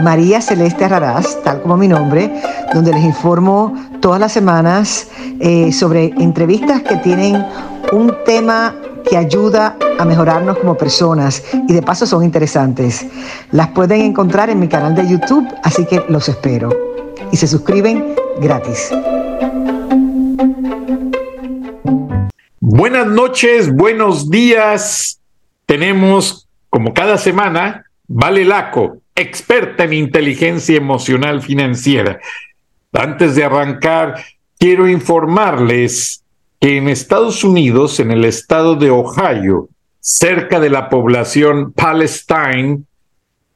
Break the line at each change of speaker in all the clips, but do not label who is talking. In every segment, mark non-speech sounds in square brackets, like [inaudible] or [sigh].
María Celeste Raraz, tal como mi nombre, donde les informo todas las semanas eh, sobre entrevistas que tienen un tema que ayuda a mejorarnos como personas y de paso son interesantes. Las pueden encontrar en mi canal de YouTube, así que los espero. Y se suscriben gratis.
Buenas noches, buenos días. Tenemos, como cada semana, Vale Laco, experta en inteligencia emocional financiera. Antes de arrancar, quiero informarles que en Estados Unidos, en el estado de Ohio, cerca de la población Palestine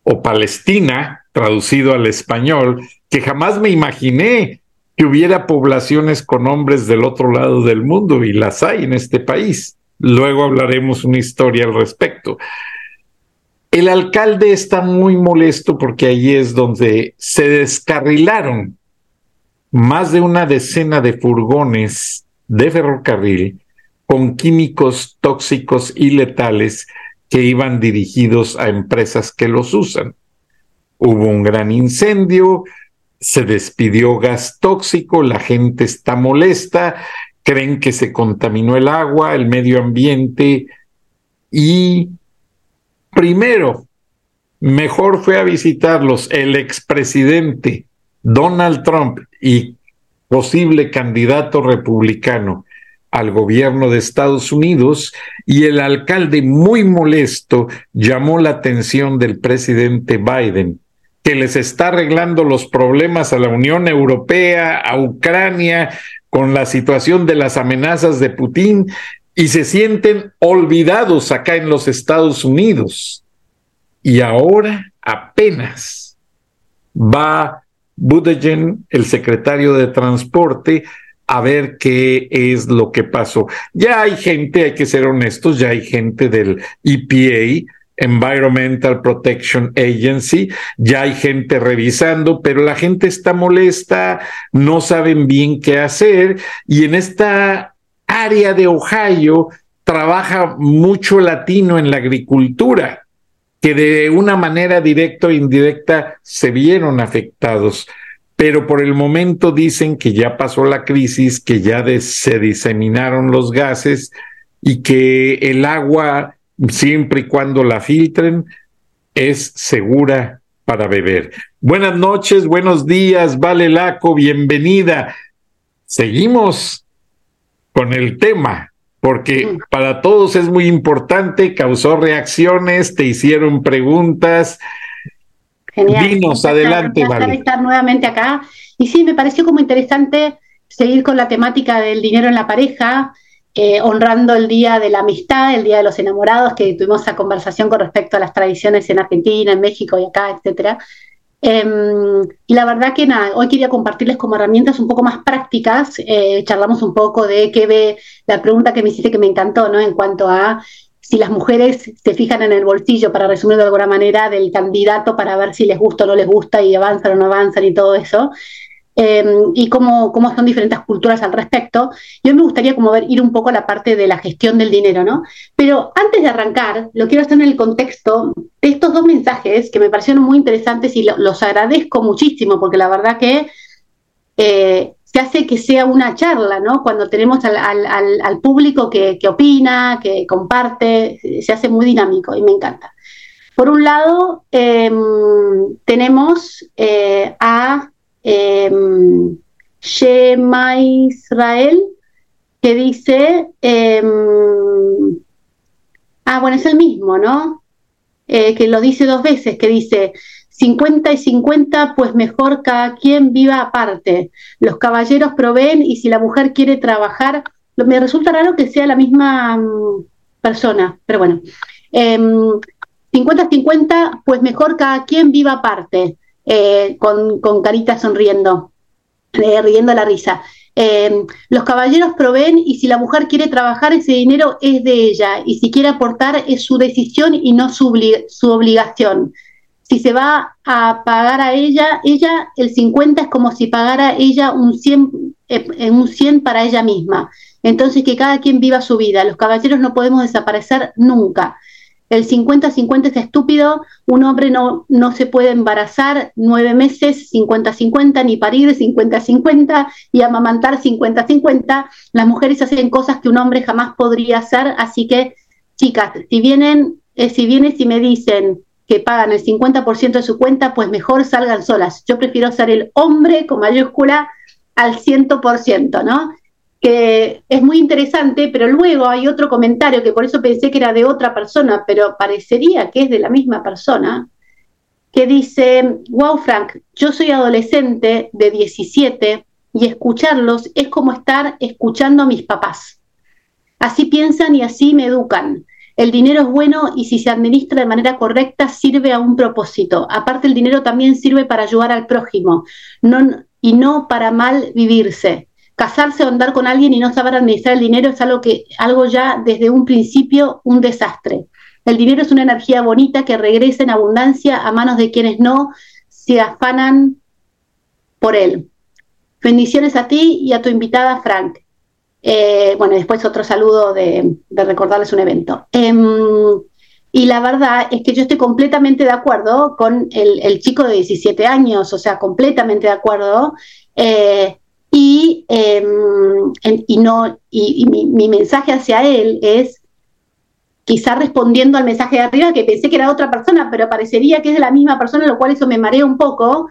o Palestina, traducido al español, que jamás me imaginé que hubiera poblaciones con hombres del otro lado del mundo y las hay en este país. Luego hablaremos una historia al respecto. El alcalde está muy molesto porque allí es donde se descarrilaron más de una decena de furgones de ferrocarril con químicos tóxicos y letales que iban dirigidos a empresas que los usan. Hubo un gran incendio, se despidió gas tóxico, la gente está molesta, creen que se contaminó el agua, el medio ambiente y primero, mejor fue a visitarlos el expresidente Donald Trump y posible candidato republicano al gobierno de Estados Unidos y el alcalde muy molesto llamó la atención del presidente Biden que les está arreglando los problemas a la Unión Europea, a Ucrania, con la situación de las amenazas de Putin, y se sienten olvidados acá en los Estados Unidos. Y ahora apenas va Buttigieg, el secretario de Transporte, a ver qué es lo que pasó. Ya hay gente, hay que ser honestos, ya hay gente del EPA Environmental Protection Agency, ya hay gente revisando, pero la gente está molesta, no saben bien qué hacer y en esta área de Ohio trabaja mucho latino en la agricultura, que de una manera directa o indirecta se vieron afectados. Pero por el momento dicen que ya pasó la crisis, que ya se diseminaron los gases y que el agua siempre y cuando la filtren, es segura para beber. Buenas noches, buenos días, Vale Laco, bienvenida. Seguimos con el tema, porque para todos es muy importante, causó reacciones, te hicieron preguntas.
Genial. Dinos, adelante, Vale. estar nuevamente acá. Y sí, me pareció como interesante seguir con la temática del dinero en la pareja, eh, honrando el Día de la Amistad, el Día de los Enamorados, que tuvimos esa conversación con respecto a las tradiciones en Argentina, en México y acá, etcétera. Em, y la verdad que nada, hoy quería compartirles como herramientas un poco más prácticas. Eh, charlamos un poco de qué ve la pregunta que me hiciste que me encantó, ¿no? En cuanto a si las mujeres se fijan en el bolsillo, para resumir de alguna manera, del candidato para ver si les gusta o no les gusta y avanzan o no avanzan y todo eso. Em, y cómo, cómo, son diferentes culturas al respecto. Yo me gustaría como ver, ir un poco a la parte de la gestión del dinero, ¿no? Pero antes de arrancar, lo quiero hacer en el contexto de estos dos mensajes que me parecieron muy interesantes y los agradezco muchísimo, porque la verdad que eh, se hace que sea una charla, ¿no? Cuando tenemos al, al, al público que, que opina, que comparte, se hace muy dinámico y me encanta. Por un lado, em, tenemos eh, a eh, Shema Israel, que dice, em, ah, bueno, es el mismo, ¿no? Eh, que lo dice dos veces, que dice, 50 y 50, pues mejor cada quien viva aparte. Los caballeros proveen y si la mujer quiere trabajar, me resulta raro que sea la misma mm, persona, pero bueno. 50-50, em, pues mejor cada quien viva aparte. Eh, con, con carita sonriendo, eh, riendo la risa. Eh, los caballeros proveen y si la mujer quiere trabajar, ese dinero es de ella y si quiere aportar es su decisión y no su, su obligación. Si se va a pagar a ella, ella el 50 es como si pagara ella un 100, un 100 para ella misma. Entonces que cada quien viva su vida. Los caballeros no podemos desaparecer nunca. El 50-50 es estúpido, un hombre no, no se puede embarazar nueve meses 50-50, ni parir 50-50 y amamantar 50-50. Las mujeres hacen cosas que un hombre jamás podría hacer, así que, chicas, si vienen, eh, si vienen y me dicen que pagan el 50% de su cuenta, pues mejor salgan solas. Yo prefiero ser el hombre con mayúscula al 100%, ¿no? Que es muy interesante, pero luego hay otro comentario que por eso pensé que era de otra persona, pero parecería que es de la misma persona, que dice, wow Frank, yo soy adolescente de 17 y escucharlos es como estar escuchando a mis papás. Así piensan y así me educan. El dinero es bueno y si se administra de manera correcta sirve a un propósito. Aparte el dinero también sirve para ayudar al prójimo y no para mal vivirse casarse o andar con alguien y no saber administrar el dinero es algo que algo ya desde un principio un desastre. El dinero es una energía bonita que regresa en abundancia a manos de quienes no se afanan por él. Bendiciones a ti y a tu invitada Frank. Eh, bueno, después otro saludo de, recordarles un evento. Em, y la verdad es que yo estoy completamente de acuerdo con el, chico de 17 años, o sea, completamente de acuerdo. Eh, y, em, y, no, y, mi, mensaje hacia él es, quizá respondiendo al mensaje de arriba, que pensé que era otra persona, pero parecería que es de la misma persona, lo cual eso me marea un poco,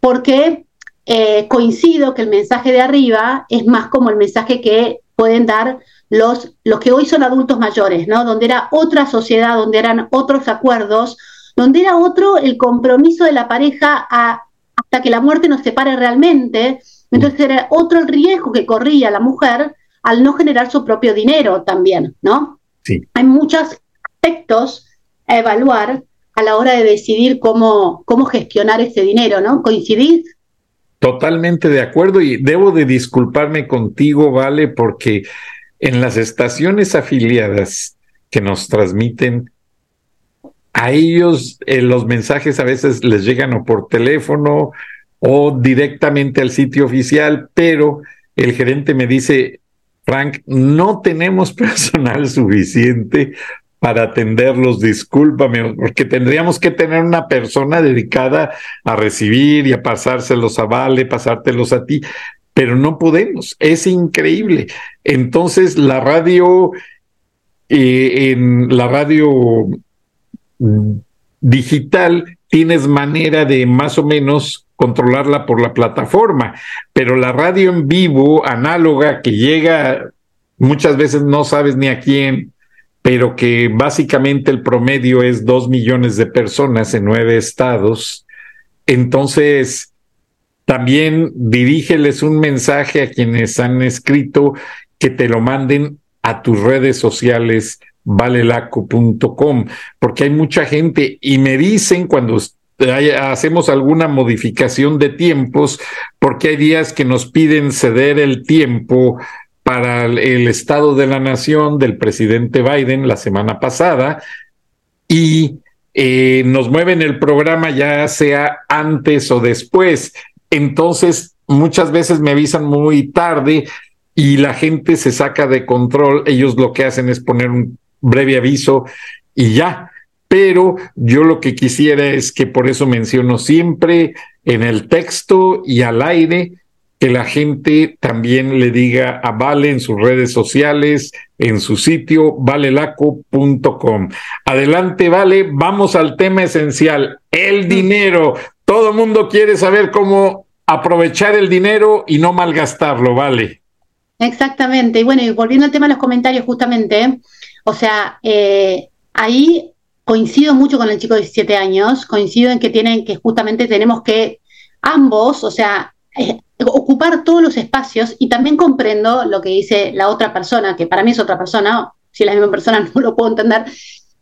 porque eh, coincido que el mensaje de arriba es más como el mensaje que pueden dar los, los que hoy son adultos mayores, ¿no? Donde era otra sociedad, donde eran otros acuerdos, donde era otro el compromiso de la pareja hasta que la muerte nos separe realmente, entonces era otro el riesgo que corría la mujer al no generar su propio dinero también, ¿no? Sí. Hay muchos aspectos a evaluar a la hora de decidir cómo, cómo gestionar ese dinero, ¿no? ¿Coincidís?
Totalmente de acuerdo y debo de disculparme contigo, Vale, porque en las estaciones afiliadas que nos transmiten, a ellos eh, los mensajes a veces les llegan o por teléfono o directamente al sitio oficial, pero el gerente me dice, Frank, no tenemos [laughs] personal suficiente para atenderlos, discúlpame, porque tendríamos que tener una persona dedicada a recibir y a pasárselos a Vale, pasártelos a ti, pero no podemos, es increíble. Entonces la radio, eh, en la radio digital, tienes manera de más o menos controlarla por la plataforma, pero la radio en vivo, análoga, que llega muchas veces no sabes ni a quién, pero que básicamente el promedio es dos millones de personas en nueve estados, entonces también dirígeles un mensaje a quienes han escrito que te lo manden a tus redes sociales valelaco.com, porque hay mucha gente y me dicen cuando hacemos alguna modificación de tiempos, porque hay días que nos piden ceder el tiempo para el Estado de la Nación del presidente Biden la semana pasada y eh, nos mueven el programa ya sea antes o después. Entonces, muchas veces me avisan muy tarde y la gente se saca de control. Ellos lo que hacen es poner un breve aviso y ya pero yo lo que quisiera es que por eso menciono siempre en el texto y al aire que la gente también le diga a Vale en sus redes sociales, en su sitio valelaco.com. Adelante, Vale, vamos al tema esencial, el dinero. Todo el mundo quiere saber cómo aprovechar el dinero y no malgastarlo, Vale.
Exactamente. Y bueno, y volviendo al tema de los comentarios, justamente, o sea, eh, ahí coincido mucho con el chico de 17 años, coincido en que tienen que justamente tenemos que ambos, o sea, eh, ocupar todos los espacios y también comprendo lo que dice la otra persona, que para mí es otra persona, si es la misma persona [laughs] no lo puedo entender,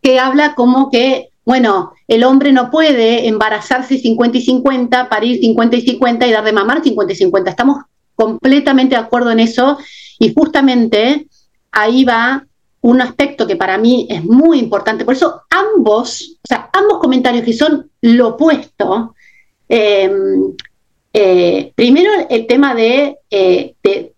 que habla como que bueno, el hombre no puede embarazarse 50 y 50, parir 50 y 50 y dar de mamar 50 y 50. Estamos completamente de acuerdo en eso y justamente ahí va un aspecto que para mí es muy importante. Por eso ambos, o sea, ambos comentarios que son lo opuesto, em, eh, primero el tema de, eh, de,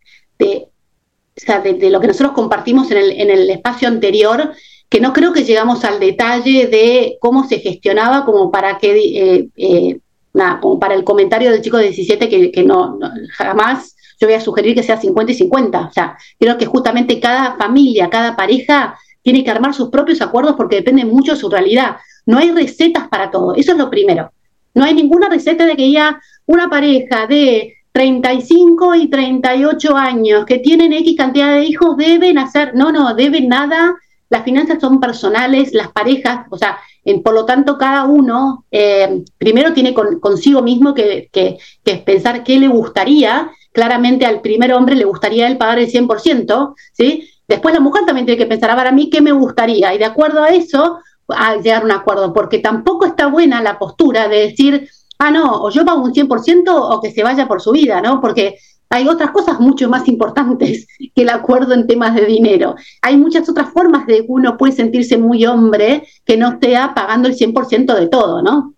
lo que nosotros compartimos en el, en el espacio anterior, que no creo que llegamos al detalle de cómo se gestionaba como para que, eh, nada, como para el comentario del chico de 17 que, que no, jamás yo voy a sugerir que sea 50 y 50. O sea, creo que justamente cada familia, cada pareja tiene que armar sus propios acuerdos porque depende mucho de su realidad. No hay recetas para todo, eso es lo primero. No hay ninguna receta de que ya una pareja de 35 y 38 años que tienen X cantidad de hijos deben hacer, no, no, deben nada. Las finanzas son personales, las parejas, o sea, por lo tanto, cada uno eh, primero tiene consigo mismo que, que pensar qué le gustaría claramente al primer hombre le gustaría él pagar el 100%, ¿sí? Después la mujer también tiene que pensar, a ver, a mí qué me gustaría, y de acuerdo a eso, a llegar a un acuerdo, porque tampoco está buena la postura de decir, ah, no, o yo pago un 100% o que se vaya por su vida, ¿no? Porque hay otras cosas mucho más importantes [laughs] que el acuerdo en temas de dinero. Hay muchas otras formas de que uno puede sentirse muy hombre que no esté pagando el 100% de todo, ¿no?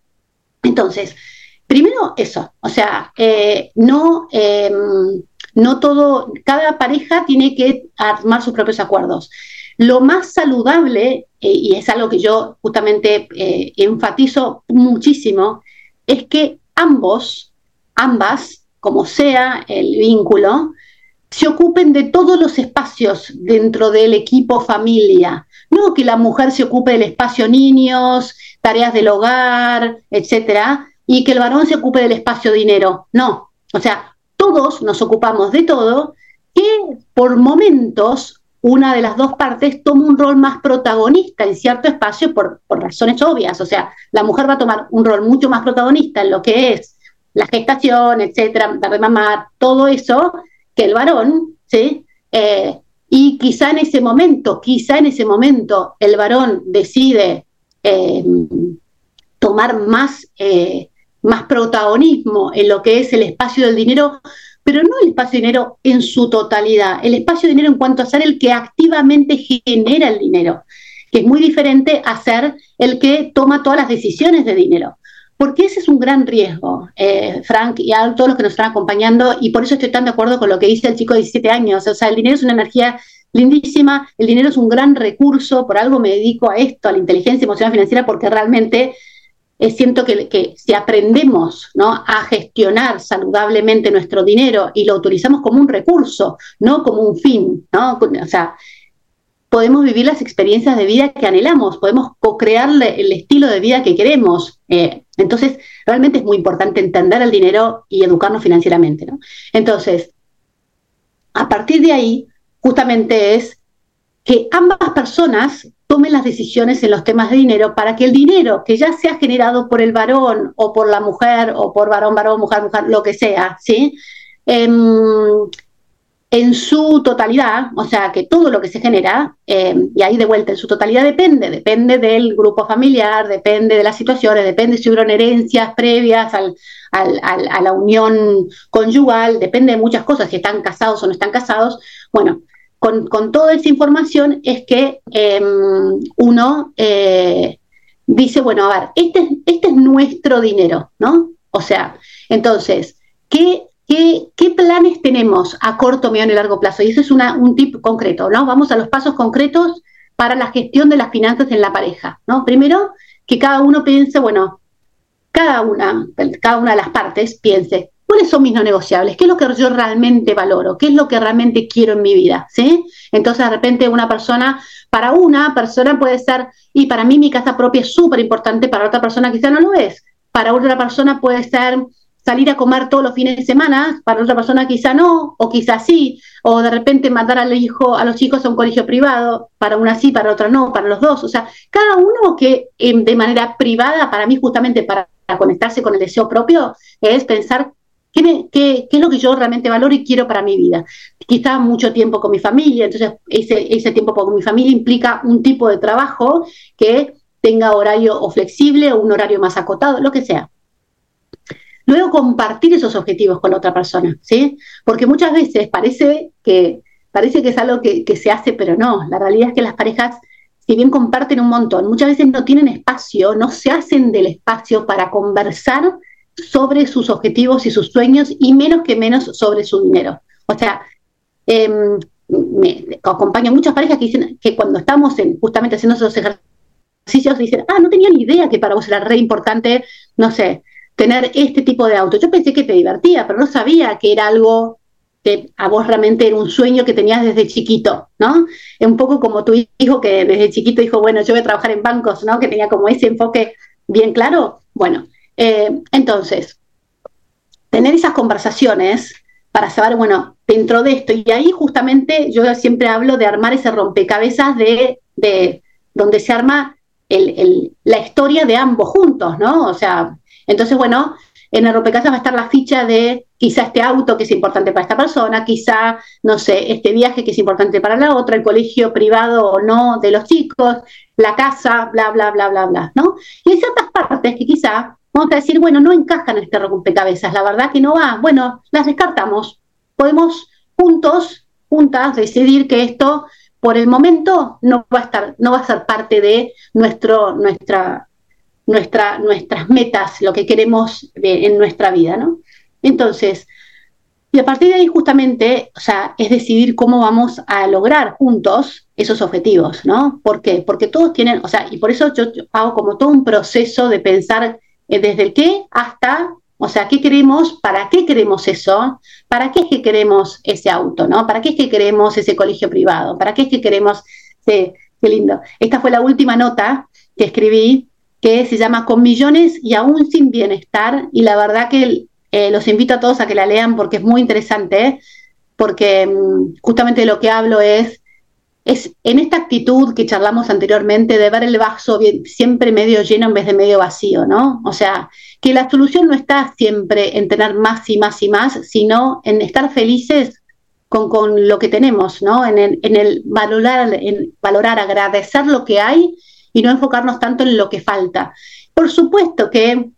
Entonces, Primero eso, o sea, eh, no, em, no todo, cada pareja tiene que armar sus propios acuerdos. Lo más saludable, eh, y es algo que yo justamente eh, enfatizo muchísimo, es que ambos, ambas, como sea el vínculo, se ocupen de todos los espacios dentro del equipo familia. No que la mujer se ocupe del espacio niños, tareas del hogar, etcétera, y que el varón se ocupe del espacio dinero. No, o sea, todos nos ocupamos de todo que por momentos una de las dos partes toma un rol más protagonista en cierto espacio por, por razones obvias. O sea, la mujer va a tomar un rol mucho más protagonista en lo que es la gestación, etcétera, dar de todo eso, que el varón, ¿sí? Eh, y quizá en ese momento, quizá en ese momento el varón decide eh, tomar más eh, más protagonismo en lo que es el espacio del dinero, pero no el espacio de dinero en su totalidad, el espacio de dinero en cuanto a ser el que activamente genera el dinero, que es muy diferente a ser el que toma todas las decisiones de dinero. Porque ese es un gran riesgo, eh, Frank, y a todos los que nos están acompañando, y por eso estoy tan de acuerdo con lo que dice el chico de 17 años. O sea, el dinero es una energía lindísima, el dinero es un gran recurso, por algo me dedico a esto, a la inteligencia emocional financiera, porque realmente siento que, si aprendemos ¿no? a gestionar saludablemente nuestro dinero y lo utilizamos como un recurso, no como un fin, ¿no? O sea, podemos vivir las experiencias de vida que anhelamos, podemos co-crear el estilo de vida que queremos. Eh, entonces, realmente es muy importante entender el dinero y educarnos financieramente. ¿no? Entonces, a partir de ahí, justamente es que ambas personas tomen las decisiones en los temas de dinero para que el dinero que ya sea generado por el varón o por la mujer o por varón, varón, mujer, mujer, lo que sea, ¿sí? Em, en su totalidad, o sea, que todo lo que se genera, em, y ahí de vuelta, en su totalidad depende, depende del grupo familiar, depende de las situaciones, depende si hubo herencias previas a la unión conyugal, depende de muchas cosas, si están casados o no están casados. Bueno, con, toda esa información es que em, uno eh, dice, bueno, a ver, este, este es nuestro dinero, ¿no? O sea, entonces, ¿qué, qué, planes tenemos a corto, mediano y largo plazo? Y eso es un tip concreto, ¿no? Vamos a los pasos concretos para la gestión de las finanzas en la pareja, ¿no? Primero, que cada uno piense, bueno, cada una, cada una de las partes piense, ¿Cuáles son mis no negociables? ¿Qué es lo que yo realmente valoro? ¿Qué es lo que realmente quiero en mi vida? ¿Sí? Entonces, de repente, una persona, para una persona puede ser, y para mí mi casa propia es súper importante, para otra persona quizá no lo es. Para otra persona puede ser salir a comer todos los fines de semana, para otra persona quizá no, o quizá sí, o de repente mandar al hijo, a los chicos a un colegio privado, para una sí, para otra no, para los dos. O sea, cada uno que em, de manera privada, para mí justamente para conectarse con el deseo propio, es pensar ¿Qué, es lo que yo realmente valoro y quiero para mi vida? Quizá mucho tiempo con mi familia, entonces ese, tiempo con mi familia implica un tipo de trabajo que tenga horario o flexible o un horario más acotado, lo que sea. Luego compartir esos objetivos con la otra persona, ¿sí? Porque muchas veces parece que, parece que es algo que se hace, pero no. La realidad es que las parejas, si bien comparten un montón, muchas veces no tienen espacio, no se hacen del espacio para conversar sobre sus objetivos y sus sueños y menos que menos sobre su dinero. O sea, eh, me acompaño muchas parejas que dicen que cuando estamos en, justamente haciendo esos ejercicios dicen, ah, no tenía ni idea que para vos era re importante, no sé, tener este tipo de auto. Yo pensé que te divertía, pero no sabía que era algo que a vos realmente era un sueño que tenías desde chiquito, ¿no? Es un poco como tu hijo que desde chiquito dijo, bueno, yo voy a trabajar en bancos, ¿no? Que tenía como ese enfoque bien claro. Bueno, eh, entonces, tener esas conversaciones para saber, bueno, dentro de esto, y ahí justamente yo siempre hablo de armar ese rompecabezas de, de donde se arma el, la historia de ambos juntos, ¿no? O sea, entonces, bueno, en el rompecabezas va a estar la ficha de quizá este auto que es importante para esta persona, quizá, no sé, este viaje que es importante para la otra, el colegio privado o no de los chicos, la casa, bla, bla, bla, bla, bla, ¿no? Y hay ciertas partes que quizá vamos a decir, bueno, no encajan en este rompecabezas, la verdad que no va, bueno, las descartamos. Podemos juntos, juntas, decidir que esto por el momento no va a estar, no va a ser parte de nuestro, nuestra, nuestra, nuestras metas, lo que queremos en nuestra vida, ¿no? Entonces, y a partir de ahí justamente, o sea, es decidir cómo vamos a lograr juntos esos objetivos, ¿no? ¿Por qué? Porque todos tienen, o sea, y por eso yo hago como todo un proceso de pensar desde el qué hasta, o sea, ¿qué queremos? ¿Para qué queremos eso? ¿Para qué es que queremos ese auto? ¿no? ¿Para qué es que queremos ese colegio privado? ¿Para qué es que queremos... qué lindo. Esta fue la última nota que escribí que se llama Con millones y aún sin bienestar y la verdad que eh, los invito a todos a que la lean porque es muy interesante, porque mm, justamente lo que hablo es es en esta actitud que charlamos anteriormente de ver el vaso siempre medio lleno en vez de medio vacío, ¿no? O sea, que la solución no está siempre en tener más y más y más, sino en estar felices con, con lo que tenemos, ¿no? En el, en el valorar, en valorar, agradecer lo que hay y no enfocarnos tanto en lo que falta. Por supuesto que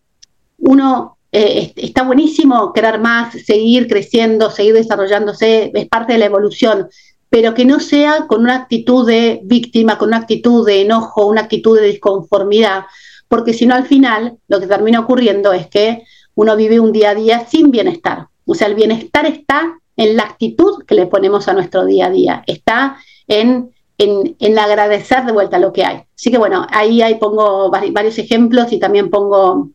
uno eh, está buenísimo querer más, seguir creciendo, seguir desarrollándose, es parte de la evolución, pero que no sea con una actitud de víctima, con una actitud de enojo, una actitud de disconformidad, porque si no al final lo que termina ocurriendo es que uno vive un día a día sin bienestar. O sea, el bienestar está en la actitud que le ponemos a nuestro día a día, está en, en, agradecer de vuelta lo que hay. Así que bueno, ahí, ahí pongo varios ejemplos y también pongo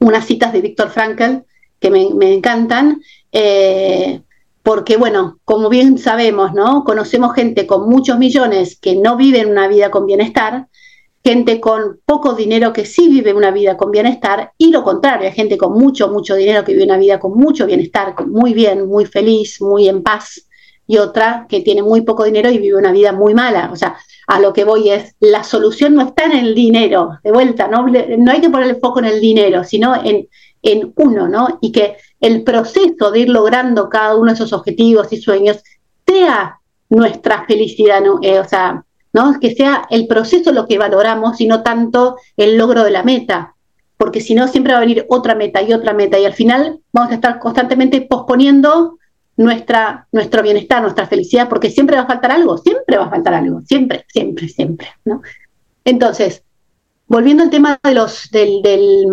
unas citas de Víctor Frankl que me, me encantan. Eh, porque bueno, como bien sabemos, ¿no? Conocemos gente con muchos millones que no viven una vida con bienestar, gente con poco dinero que sí vive una vida con bienestar, y lo contrario, hay gente con mucho, mucho dinero que vive una vida con mucho bienestar, muy bien, muy feliz, muy en paz, y otra que tiene muy poco dinero y vive una vida muy mala. O sea, a lo que voy es, la solución no está en el dinero, de vuelta, no, no hay que poner el foco en el dinero, sino en, en uno, ¿no? Y que el proceso de ir logrando cada uno de esos objetivos y sueños sea nuestra felicidad, ¿no? Eh, o sea, ¿no? que sea el proceso lo que valoramos y no tanto el logro de la meta, porque si no siempre va a venir otra meta y otra meta y al final vamos a estar constantemente posponiendo nuestra, nuestro bienestar, nuestra felicidad, porque siempre va a faltar algo, siempre va a faltar algo, siempre, siempre, siempre, ¿no? Entonces, volviendo al tema de los del, del,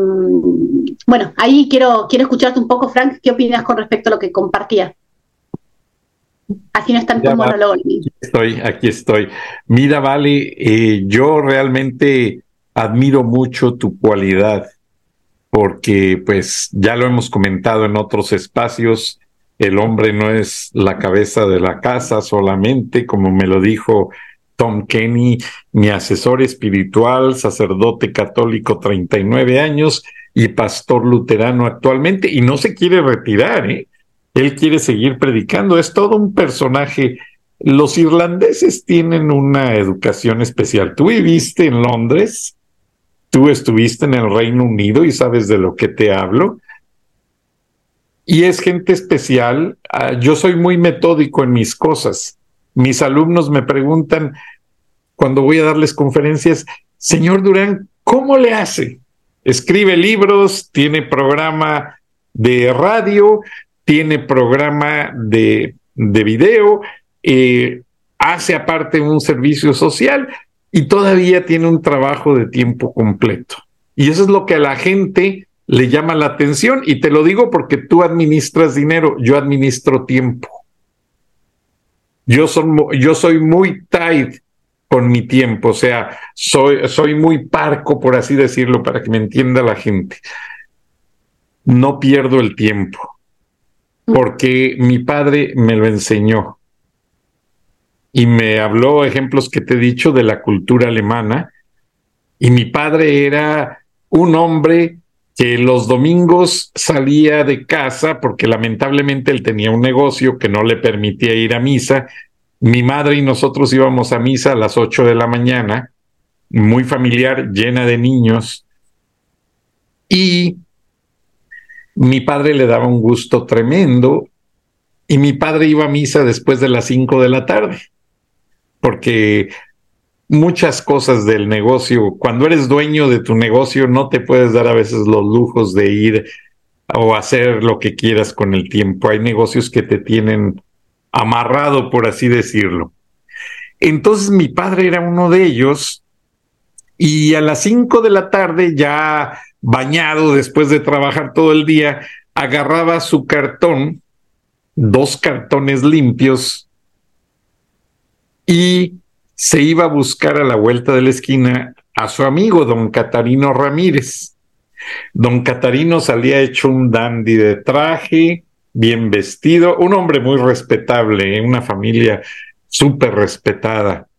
bueno, ahí quiero, quiero escucharte un poco, Frank, ¿qué opinas con respecto a lo que compartía? Así no está en tu monólogo.
Estoy, aquí estoy. Mira, Vale, eh, yo realmente admiro mucho tu cualidad, porque pues ya lo hemos comentado en otros espacios, el hombre no es la cabeza de la casa solamente, como me lo dijo Tom Kenny, mi asesor espiritual, sacerdote católico 39 años y pastor luterano actualmente, y no se quiere retirar, ¿eh? Él quiere seguir predicando, es todo un personaje. Los irlandeses tienen una educación especial. Tú viviste en Londres, tú estuviste en el Reino Unido y sabes de lo que te hablo. Y es gente especial. Ah, yo soy muy metódico en mis cosas mis alumnos me preguntan cuando voy a darles conferencias, señor Durán, ¿cómo le hace? Escribe libros, tiene programa de radio, tiene programa de, de video, eh, hace aparte un servicio social y todavía tiene un trabajo de tiempo completo. Y eso es lo que a la gente le llama la atención. Y te lo digo porque tú administras dinero, yo administro tiempo. Yo, yo soy muy tight con mi tiempo, o sea, soy, soy muy parco, por así decirlo, para que me entienda la gente. No pierdo el tiempo, porque mi padre me lo enseñó y me habló ejemplos que te he dicho de la cultura alemana. Y mi padre era un hombre que los domingos salía de casa porque lamentablemente él tenía un negocio que no le permitía ir a misa. Mi madre y nosotros íbamos a misa a las ocho de la mañana, muy familiar, llena de niños. Y mi padre le daba un gusto tremendo y mi padre iba a misa después de las cinco de la tarde porque muchas cosas del negocio, cuando eres dueño de tu negocio, no te puedes dar a veces los lujos de ir o hacer lo que quieras con el tiempo. Hay negocios que te tienen amarrado, por así decirlo. Entonces mi padre era uno de ellos y a las cinco de la tarde, ya bañado después de trabajar todo el día, agarraba su cartón, dos cartones limpios y se iba a buscar a la vuelta de la esquina a su amigo, don Catarino Ramírez. Don Catarino salía hecho un dandy de traje, bien vestido, un hombre muy respetable, en una familia súper respetada.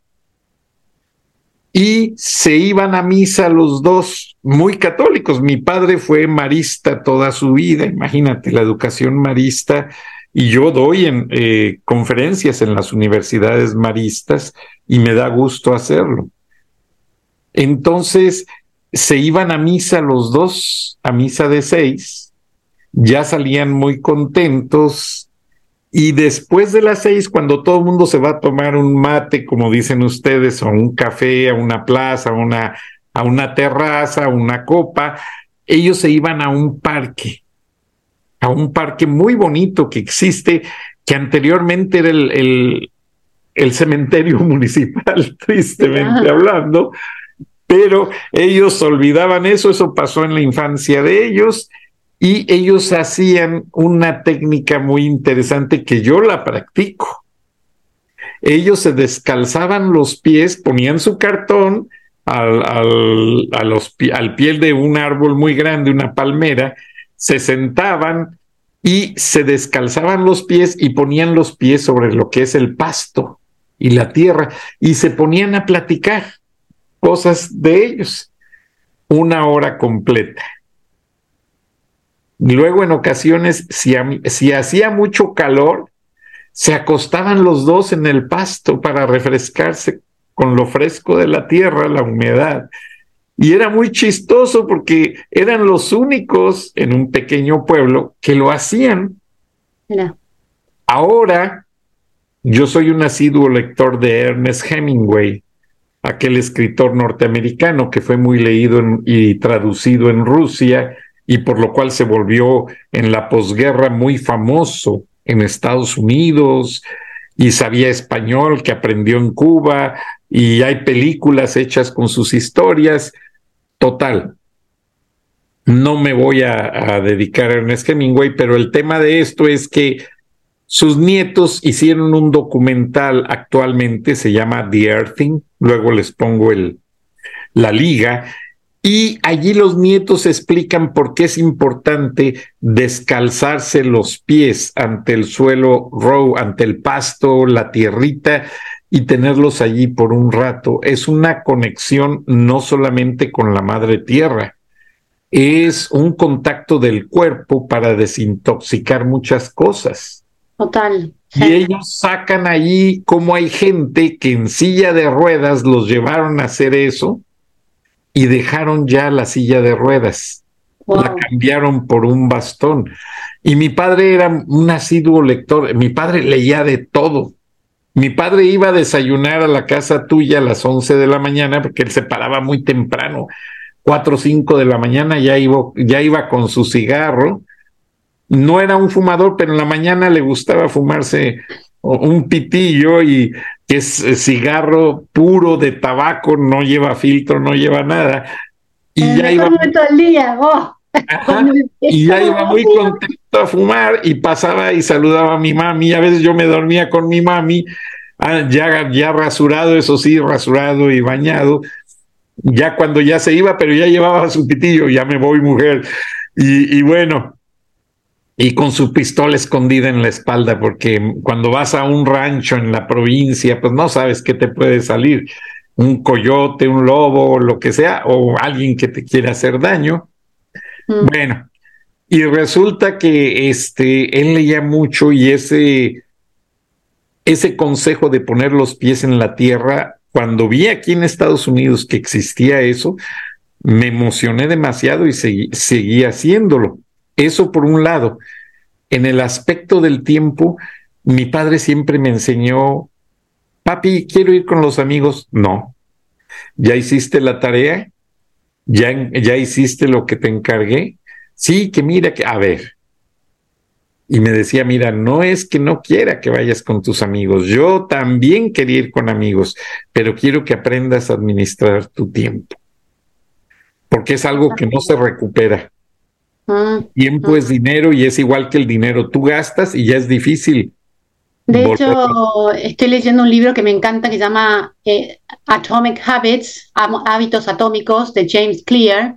Y se iban a misa los dos, muy católicos. Mi padre fue marista toda su vida, imagínate, la educación marista y yo doy en, eh, conferencias en las universidades maristas y me da gusto hacerlo. Entonces, se iban a misa los dos, a misa de seis, ya salían muy contentos y después de las seis, cuando todo el mundo se va a tomar un mate, como dicen ustedes, o un café, a una plaza, a una, a una terraza, a una copa, ellos se iban a un parque a un parque muy bonito que existe, que anteriormente era el, el, cementerio [laughs] municipal, tristemente hablando, pero ellos olvidaban eso, eso pasó en la infancia de ellos y ellos hacían una técnica muy interesante que yo la practico. Ellos se descalzaban los pies, ponían su cartón al, al, a los, al pie de un árbol muy grande, una palmera, se sentaban y se descalzaban los pies y ponían los pies sobre lo que es el pasto y la tierra y se ponían a platicar cosas de ellos una hora completa. Luego en ocasiones, si, si hacía mucho calor, se acostaban los dos en el pasto para refrescarse con lo fresco de la tierra, la humedad. Y era muy chistoso porque eran los únicos en un pequeño pueblo que lo hacían. Ahora, yo soy un asiduo lector de Ernest Hemingway, aquel escritor norteamericano que fue muy leído y traducido en Rusia y por lo cual se volvió en la posguerra muy famoso en Estados Unidos y sabía español que aprendió en Cuba y hay películas hechas con sus historias Total. No me voy a, dedicar a Ernest Hemingway, pero el tema de esto es que sus nietos hicieron un documental actualmente, se llama The Earthing, luego les pongo el, la liga, y allí los nietos explican por qué es importante descalzarse los pies ante el suelo row, ante el pasto, la tierrita, y tenerlos allí por un rato. Es una conexión no solamente con la madre tierra, es un contacto del cuerpo para desintoxicar muchas cosas.
Total.
Y ellos sacan allí cómo hay gente que en silla de ruedas los llevaron a hacer eso y dejaron ya la silla de ruedas. La cambiaron por un bastón. Y mi padre era un asiduo lector. Mi padre leía de todo Mi padre iba a desayunar a la casa tuya a las 11 de la mañana porque él se paraba muy temprano, 4 o 5 de la mañana ya iba, ya iba con su cigarro. No era un fumador, pero en la mañana le gustaba fumarse un pitillo y que es eh, cigarro puro de tabaco, no lleva filtro, no lleva nada.
Y ya iba día, oh.
y ya iba muy contento a fumar y pasaba y saludaba a mi mami. A veces yo me dormía con mi mami, ah, ya, ya rasurado, eso sí, rasurado y bañado. Ya cuando ya se iba, pero ya llevaba su pitillo, ya me voy, mujer. Y, y bueno, y con su pistola escondida en la espalda, porque cuando vas a un rancho en la provincia, pues no sabes qué te puede salir, un coyote, un lobo, lo que sea, o alguien que te quiera hacer daño. Mm. Bueno, y resulta que este, él leía mucho y ese, ese consejo de poner los pies en la tierra, cuando vi aquí en Estados Unidos que existía eso, me emocioné demasiado y seguí haciéndolo. Eso por un lado. En el aspecto del tiempo, mi padre siempre me enseñó, papi, quiero ir con los amigos. No. ¿Ya hiciste la tarea? ¿Ya, ya hiciste lo que te encargué? Sí, que mira que, a ver. Y me decía, mira, no es que no quiera que vayas con tus amigos, yo también quería ir con amigos, pero quiero que aprendas a administrar tu tiempo, porque es algo que no se recupera. Tiempo es dinero y es igual que el dinero. Tú gastas y ya es difícil.
De hecho, estoy leyendo un libro que me encanta que se llama eh, Atomic Habits, Hábitos Atómicos, de James Clear,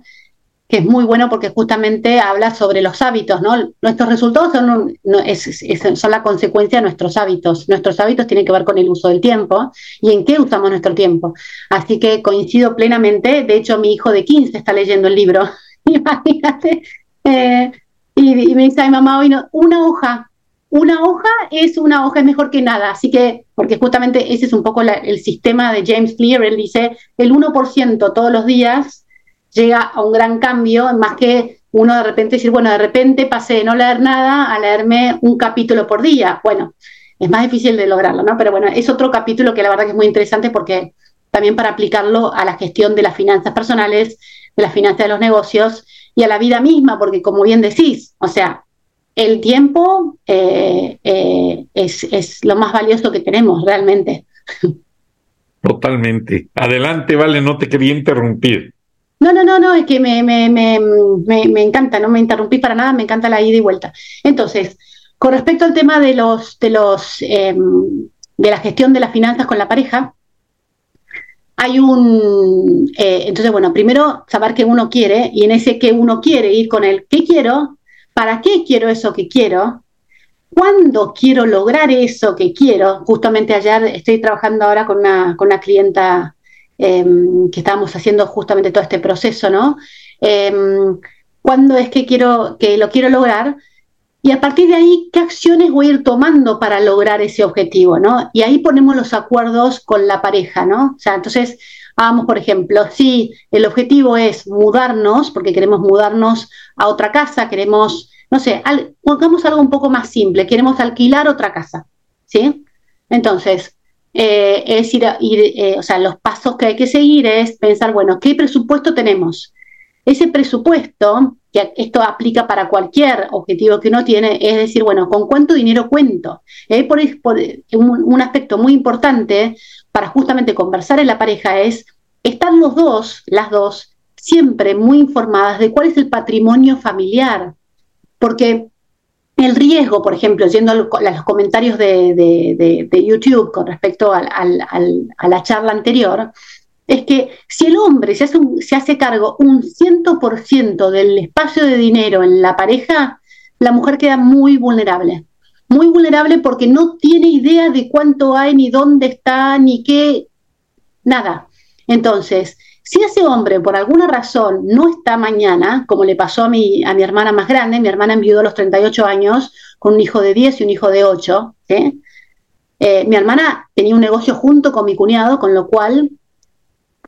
que es muy bueno porque justamente habla sobre los hábitos, ¿no? Nuestros resultados son, son la consecuencia de nuestros hábitos. Nuestros hábitos tienen que ver con el uso del tiempo y en qué usamos nuestro tiempo. Así que coincido plenamente. De hecho, mi hijo de 15 está leyendo el libro. [laughs] Imagínate eh, y, me dice mi mamá hoy no, una hoja, una hoja es una hoja, es mejor que nada. Así que, porque justamente ese es un poco el sistema de James Clear, él dice, el 1% todos los días llega a un gran cambio, más que uno de repente decir, bueno, de repente pasé de no leer nada a leerme un capítulo por día. Bueno, es más difícil de lograrlo, ¿no? Pero bueno, es otro capítulo que la verdad que es muy interesante porque también para aplicarlo a la gestión de las finanzas personales, de las finanzas de los negocios y a la vida misma, porque como bien decís, o sea, el tiempo eh, eh, es, es, lo más valioso que tenemos realmente.
Totalmente. Adelante, vale, no te quería interrumpir.
No, no, no, no, es que me, me, me, me, encanta, no me interrumpí para nada, me encanta la ida y vuelta. Entonces, con respecto al tema de los, de los, em, de la gestión de las finanzas con la pareja, hay un, eh, entonces bueno, primero saber qué uno quiere y en ese que uno quiere ir con el qué quiero, para qué quiero eso que quiero, cuándo quiero lograr eso que quiero. Justamente ayer estoy trabajando ahora con una, con una clienta em, que estábamos haciendo justamente todo este proceso, ¿no? Em, ¿Cuándo es que quiero, que lo quiero lograr? Y a partir de ahí, ¿qué acciones voy a ir tomando para lograr ese objetivo? ¿no? Y ahí ponemos los acuerdos con la pareja, ¿no? O sea, entonces, vamos, por ejemplo, si el objetivo es mudarnos, porque queremos mudarnos a otra casa, queremos, no sé, pongamos algo un poco más simple, queremos alquilar otra casa, ¿sí? Entonces, eh, es ir, eh, o sea, los pasos que hay que seguir es pensar, bueno, ¿qué presupuesto tenemos? Ese presupuesto que esto aplica para cualquier objetivo que uno tiene, es decir, bueno, ¿con cuánto dinero cuento? Y por, un, aspecto muy importante para justamente conversar en la pareja es estar los dos, las dos, siempre muy informadas de cuál es el patrimonio familiar. Porque el riesgo, por ejemplo, yendo a los comentarios de, YouTube con respecto a la charla anterior, es que si el hombre se hace, se hace cargo un 100% del espacio de dinero en la pareja, la mujer queda muy vulnerable. Muy vulnerable porque no tiene idea de cuánto hay, ni dónde está, ni qué, nada. Entonces, si ese hombre por alguna razón no está mañana, como le pasó a mi, a mi hermana más grande, mi hermana enviudó a los 38 años con un hijo de 10 y un hijo de 8, eh, mi hermana tenía un negocio junto con mi cuñado, con lo cual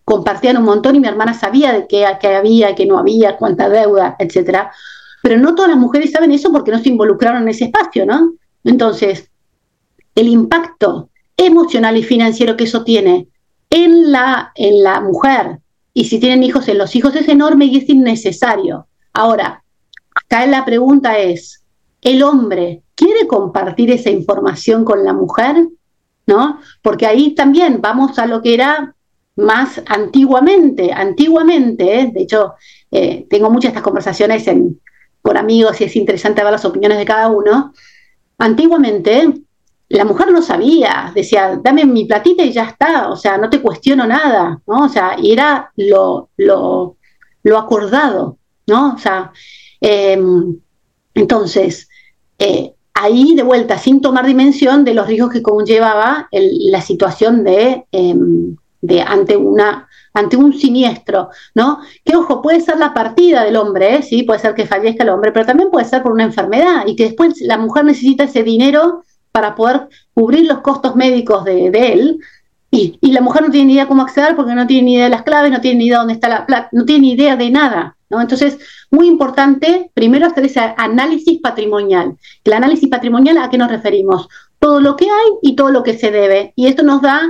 compartían un montón y mi hermana sabía de qué, había, qué no había, cuánta deuda, etcétera. Pero no todas las mujeres saben eso porque no se involucraron en ese espacio, ¿no? Entonces, el impacto emocional y financiero que eso tiene en la, en la mujer y si tienen hijos en los hijos es enorme y es innecesario. Ahora, acá la pregunta es, ¿el hombre quiere compartir esa información con la mujer? ¿No? Porque ahí también vamos a lo que era más antiguamente. Antiguamente, de hecho, eh, tengo muchas estas conversaciones con amigos y es interesante ver las opiniones de cada uno. Antiguamente, la mujer no sabía, decía, dame mi platita y ya está, o sea, no te cuestiono nada, ¿no? O sea, y era lo, lo, acordado, ¿no? O sea, em, entonces, eh, ahí de vuelta, sin tomar dimensión de los riesgos que conllevaba la situación de, em, de ante una ante un siniestro, ¿no? Que ojo, puede ser la partida del hombre, ¿eh? sí, puede ser que fallezca el hombre, pero también puede ser por una enfermedad y que después la mujer necesita ese dinero para poder cubrir los costos médicos de, él. Y, la mujer no tiene ni idea cómo acceder porque no tiene ni idea de las claves, no tiene ni idea dónde está la plata, no tiene ni idea de nada. ¿no? Entonces, muy importante, primero hacer ese análisis patrimonial. El análisis patrimonial, ¿a qué nos referimos? Todo lo que hay y todo lo que se debe. Y esto nos da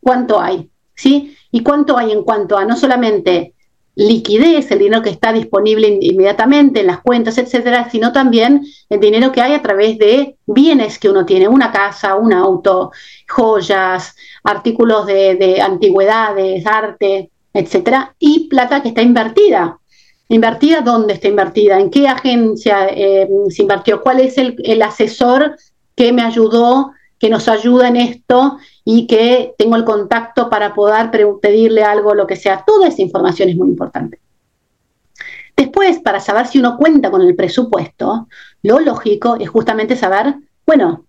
cuánto hay. ¿sí? ¿Y cuánto hay en cuanto a no solamente liquidez, el dinero que está disponible inmediatamente en las cuentas, etcétera, sino también el dinero que hay a través de bienes que uno tiene, una casa, un auto, joyas, artículos de, antigüedades, arte, etcétera, y plata que está invertida. ¿Invertida dónde está invertida? ¿En qué agencia eh, se invirtió? ¿Cuál es el, el asesor que me ayudó, que nos ayuda en esto y que tengo el contacto para poder pedirle algo, lo que sea. Toda esa información es muy importante. Después, para saber si uno cuenta con el presupuesto, lo lógico es justamente saber, bueno,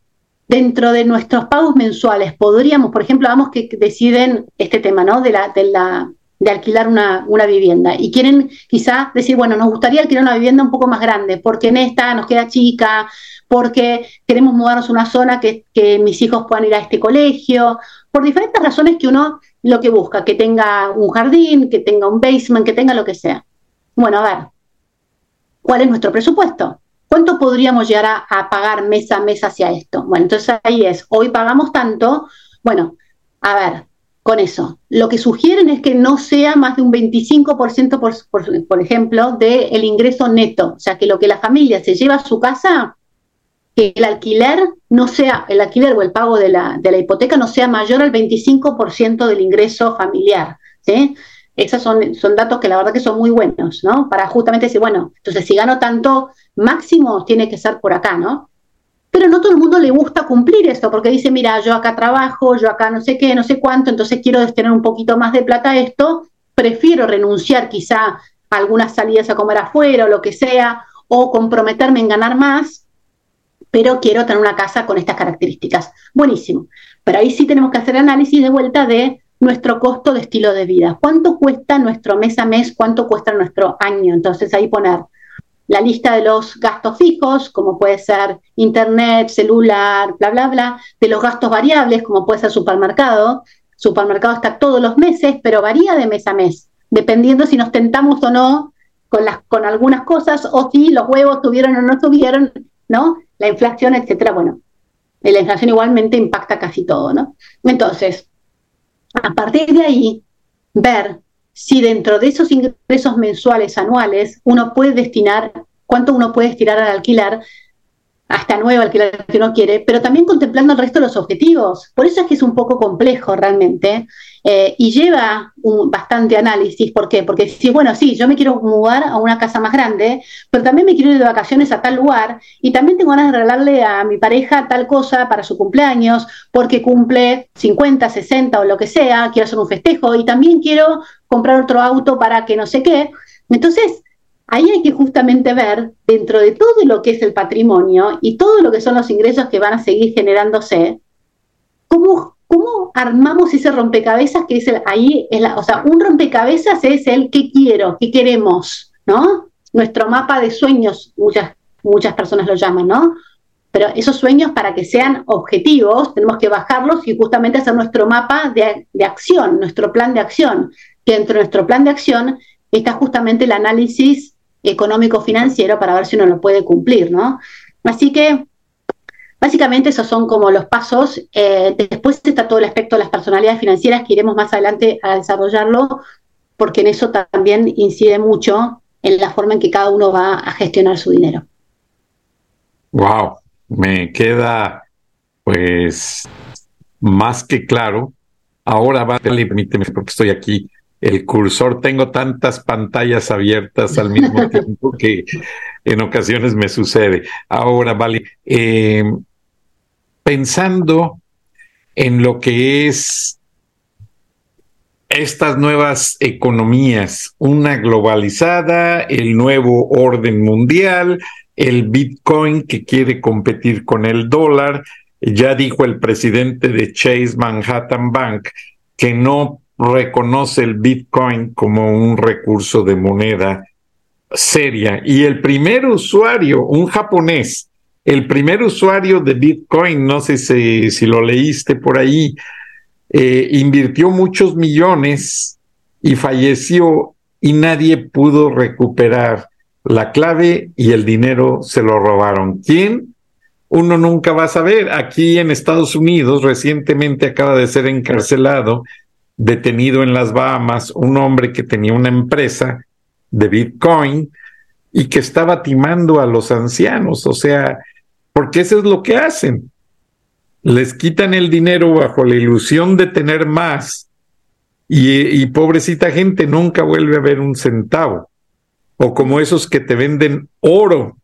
dentro de nuestros pagos mensuales, podríamos, por ejemplo, vamos que deciden este tema, ¿no? De la, de la de alquilar una, una, vivienda y quieren quizá decir, bueno, nos gustaría alquilar una vivienda un poco más grande porque en esta nos queda chica, porque queremos mudarnos a una zona que, mis hijos puedan ir a este colegio, por diferentes razones que uno lo que busca, que tenga un jardín, que tenga un basement, que tenga lo que sea. Bueno, a ver, ¿cuál es nuestro presupuesto? ¿Cuánto podríamos llegar a, pagar mes a mes hacia esto? Bueno, entonces ahí es, hoy pagamos tanto, bueno, a ver, con eso. Lo que sugieren es que no sea más de un 25%, por, por, ejemplo, del ingreso neto. O sea, que lo que la familia se lleva a su casa, que el alquiler no sea, el alquiler o el pago de la, de la hipoteca no sea mayor al 25% del ingreso familiar. ¿sí? Esos son, son datos que la verdad que son muy buenos, ¿no? Para justamente decir, bueno, entonces si gano tanto, máximo tiene que ser por acá, ¿no? pero no todo el mundo le gusta cumplir esto, porque dice, mira, yo acá trabajo, yo acá no sé qué, no sé cuánto, entonces quiero destinar un poquito más de plata a esto, prefiero renunciar quizá a algunas salidas a comer afuera o lo que sea, o comprometerme en ganar más, pero quiero tener una casa con estas características. Buenísimo. Pero ahí sí tenemos que hacer análisis de vuelta de nuestro costo de estilo de vida. ¿Cuánto cuesta nuestro mes a mes? ¿Cuánto cuesta nuestro año? Entonces ahí poner la lista de los gastos fijos, como puede ser internet, celular, bla, bla, bla, de los gastos variables, como puede ser supermercado. Supermercado está todos los meses, pero varía de mes a mes, dependiendo si nos tentamos o no con, las, con algunas cosas, o si los huevos tuvieron o no tuvieron, ¿no? La inflación, etcétera. Bueno, la inflación igualmente impacta casi todo, ¿no? Entonces, a partir de ahí, ver si dentro de esos ingresos mensuales anuales uno puede destinar, cuánto uno puede estirar al alquilar, hasta nuevo alquiler que uno quiere, pero también contemplando el resto de los objetivos. Por eso es que es un poco complejo realmente eh, y lleva un, bastante análisis. ¿Por qué? Porque si, bueno, sí, yo me quiero mudar a una casa más grande, pero también me quiero ir de vacaciones a tal lugar y también tengo ganas de regalarle a mi pareja tal cosa para su cumpleaños, porque cumple 50, 60 o lo que sea, quiero hacer un festejo y también quiero comprar otro auto para que no sé qué. Entonces, ahí hay que justamente ver dentro de todo lo que es el patrimonio y todo lo que son los ingresos que van a seguir generándose, cómo, cómo armamos ese rompecabezas que es el, ahí, es la, o sea, un rompecabezas es el qué quiero, qué queremos, ¿no? Nuestro mapa de sueños, muchas, muchas personas lo llaman, ¿no? Pero esos sueños, para que sean objetivos, tenemos que bajarlos y justamente hacer nuestro mapa de, de acción, nuestro plan de acción que dentro de nuestro plan de acción está justamente el análisis económico-financiero para ver si uno lo puede cumplir, ¿no? Así que Básicamente esos son como los pasos. Eh, después está todo el aspecto de las personalidades financieras que iremos más adelante a desarrollarlo, porque en eso también incide mucho en la forma en que cada uno va a gestionar su dinero.
Wow, me queda pues más que claro. Ahora va, permíteme porque estoy aquí. El cursor, tengo tantas pantallas abiertas al mismo [laughs] tiempo que en ocasiones me sucede. Ahora, vale, eh, pensando en lo que es estas nuevas economías, una globalizada, el nuevo orden mundial, el Bitcoin que quiere competir con el dólar. Ya dijo el presidente de Chase Manhattan Bank que no reconoce el Bitcoin como un recurso de moneda seria. Y el primer usuario, un japonés, el primer usuario de Bitcoin, no sé si, lo leíste por ahí, eh, invirtió muchos millones y falleció y nadie pudo recuperar la clave y el dinero se lo robaron. ¿Quién? Uno nunca va a saber. Aquí en Estados Unidos recientemente acaba de ser encarcelado, detenido en las Bahamas, un hombre que tenía una empresa de Bitcoin y que estaba timando a los ancianos. O sea, porque eso es lo que hacen les quitan el dinero bajo la ilusión de tener más y, pobrecita gente nunca vuelve a ver un centavo. O como esos que te venden oro,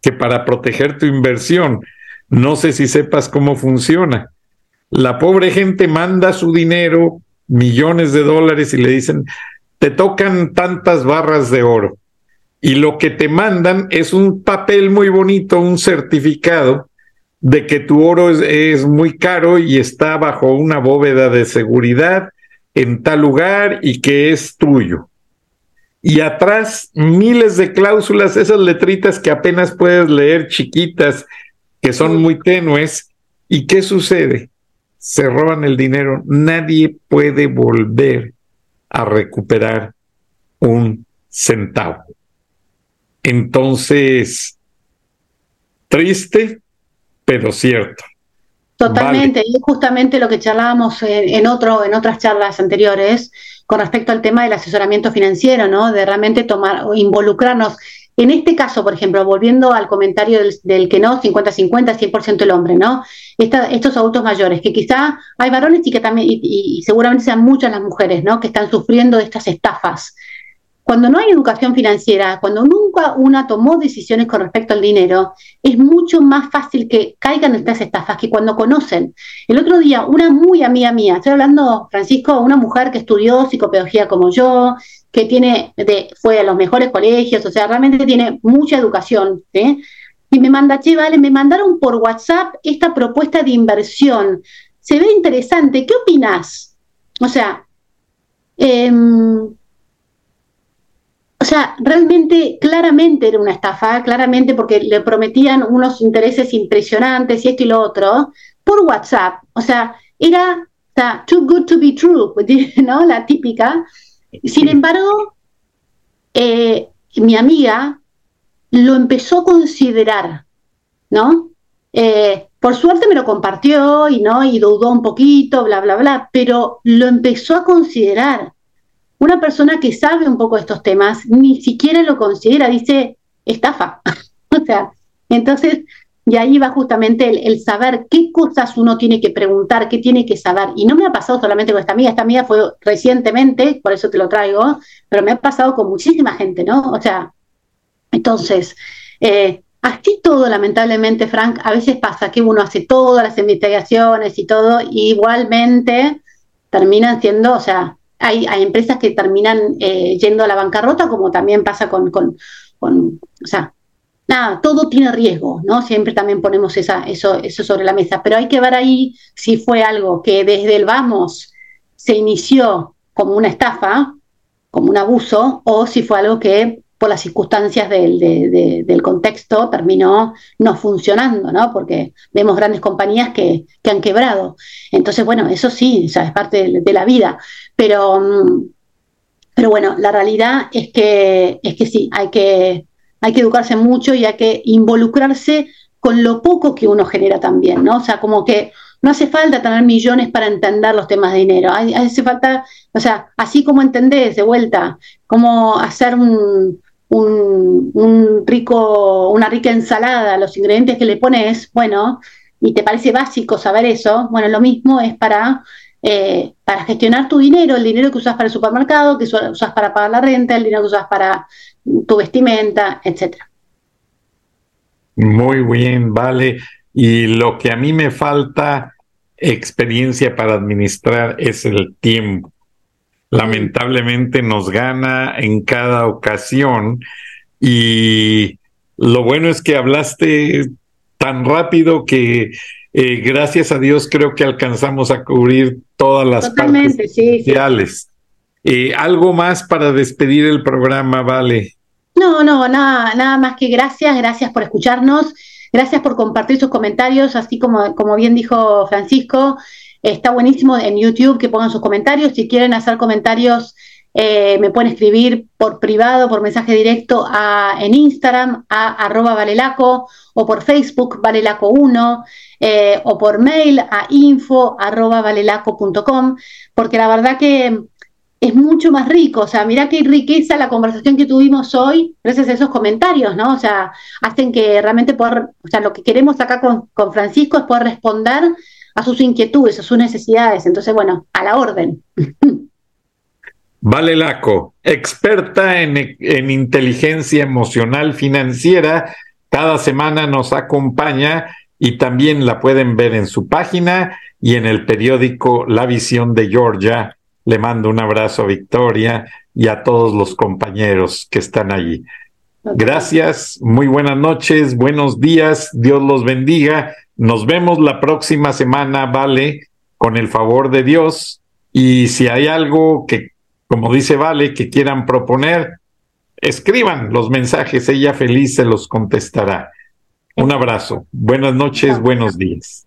que para proteger tu inversión, no sé si sepas cómo funciona. La pobre gente manda su dinero, millones de dólares, y le dicen, te tocan tantas barras de oro. Y lo que te mandan es un papel muy bonito, un certificado, de que tu oro es, muy caro y está bajo una bóveda de seguridad en tal lugar y que es tuyo. Y atrás miles de cláusulas, esas letritas que apenas puedes leer chiquitas, que son muy tenues. ¿Y qué sucede? Se roban el dinero. Nadie puede volver a recuperar un centavo. Entonces, triste, pero cierto.
Totalmente, y justamente lo que charlábamos en, otro, en otras charlas anteriores con respecto al tema del asesoramiento financiero, ¿no? De realmente tomar o involucrarnos. En este caso, por ejemplo, volviendo al comentario del, que no, 50-50, 100% el hombre, ¿no? estos adultos mayores, que quizá hay varones y que también, y, y, seguramente sean muchas las mujeres, ¿no? Que están sufriendo de estas estafas cuando no hay educación financiera, cuando nunca una tomó decisiones con respecto al dinero, es mucho más fácil que caigan en estas estafas que cuando conocen. El otro día, una muy amiga mía, estoy hablando, Francisco, una mujer que estudió psicopedagogía como yo, que tiene, de, fue a los mejores colegios, o sea, realmente tiene mucha educación, Y me manda, che, vale, me mandaron por WhatsApp esta propuesta de inversión. Se ve interesante, ¿qué opinas? O sea, eh, o sea, realmente, claramente era una estafa, claramente porque le prometían unos intereses impresionantes y esto y lo otro, por WhatsApp. O sea, era too good to be true, [laughs] ¿no? La típica. Sin embargo, eh, mi amiga lo empezó a considerar, ¿no? Eh, por suerte me lo compartió y no y dudó un poquito, bla, bla, bla, pero lo empezó a considerar una persona que sabe un poco de estos temas ni siquiera lo considera, dice estafa. [laughs] o sea, entonces, y ahí va justamente el, saber qué cosas uno tiene que preguntar, qué tiene que saber. Y no me ha pasado solamente con esta amiga, esta amiga fue recientemente, por eso te lo traigo, pero me ha pasado con muchísima gente, ¿no? O sea, entonces, eh, así todo, lamentablemente, Frank, a veces pasa que uno hace todas las investigaciones y todo, y igualmente terminan siendo, o sea, hay, empresas que terminan eh, yendo a la bancarrota, como también pasa con, con, o sea, nada, todo tiene riesgo, ¿no? Siempre también ponemos esa, eso, eso sobre la mesa, pero hay que ver ahí si fue algo que desde el vamos se inició como una estafa, como un abuso, o si fue algo que por las circunstancias del, del contexto terminó no funcionando, ¿no? Porque vemos grandes compañías que, que han quebrado. Entonces, bueno, eso sí, es parte de, la vida. Pero, mm, pero bueno, la realidad es que, es que sí, hay que, hay que educarse mucho y hay que involucrarse con lo poco que uno genera también, ¿no? O sea, como que no hace falta tener millones para entender los temas de dinero, hace falta, o sea, así como entendés de vuelta, cómo hacer un, un, rico, una rica ensalada, los ingredientes que le pones, bueno, y te parece básico saber eso, bueno, lo mismo es para, eh, para gestionar tu dinero, el dinero que usas para el supermercado, que usas para pagar la renta, el dinero que usas para tu vestimenta, etcétera.
Muy bien, vale. Y lo que a mí me falta experiencia para administrar es el tiempo. Lamentablemente nos gana en cada ocasión y lo bueno es que hablaste tan rápido que eh, gracias a Dios creo que alcanzamos a cubrir todas las partes sí, eh, ¿Algo más para despedir el programa, Vale?
No, no, nada, nada más que gracias, gracias por escucharnos, gracias por compartir sus comentarios, así como, como bien dijo Francisco, está buenísimo en YouTube que pongan sus comentarios, si quieren hacer comentarios eh, me pueden escribir por privado, por mensaje directo a, en Instagram a arroba valelaco o por Facebook valelaco1 eh, o por mail a info arroba valelaco.com porque la verdad que es mucho más rico, o sea, mira qué riqueza la conversación que tuvimos hoy gracias a esos comentarios, ¿no? O sea, hacen que realmente poder, o sea, lo que queremos acá con, con Francisco es poder responder a sus inquietudes, a sus necesidades, entonces, bueno, a la orden.
Vale Laco, experta en, en, inteligencia emocional financiera, cada semana nos acompaña y también la pueden ver en su página y en el periódico La Visión de Georgia le mando un abrazo a Victoria y a todos los compañeros que están allí. Gracias, muy buenas noches, buenos días, Dios los bendiga. Nos vemos la próxima semana, Vale, con el favor de Dios. Y si hay algo que, como dice Vale, que quieran proponer, escriban los mensajes, ella feliz se los contestará. Un abrazo, buenas noches, buenos días.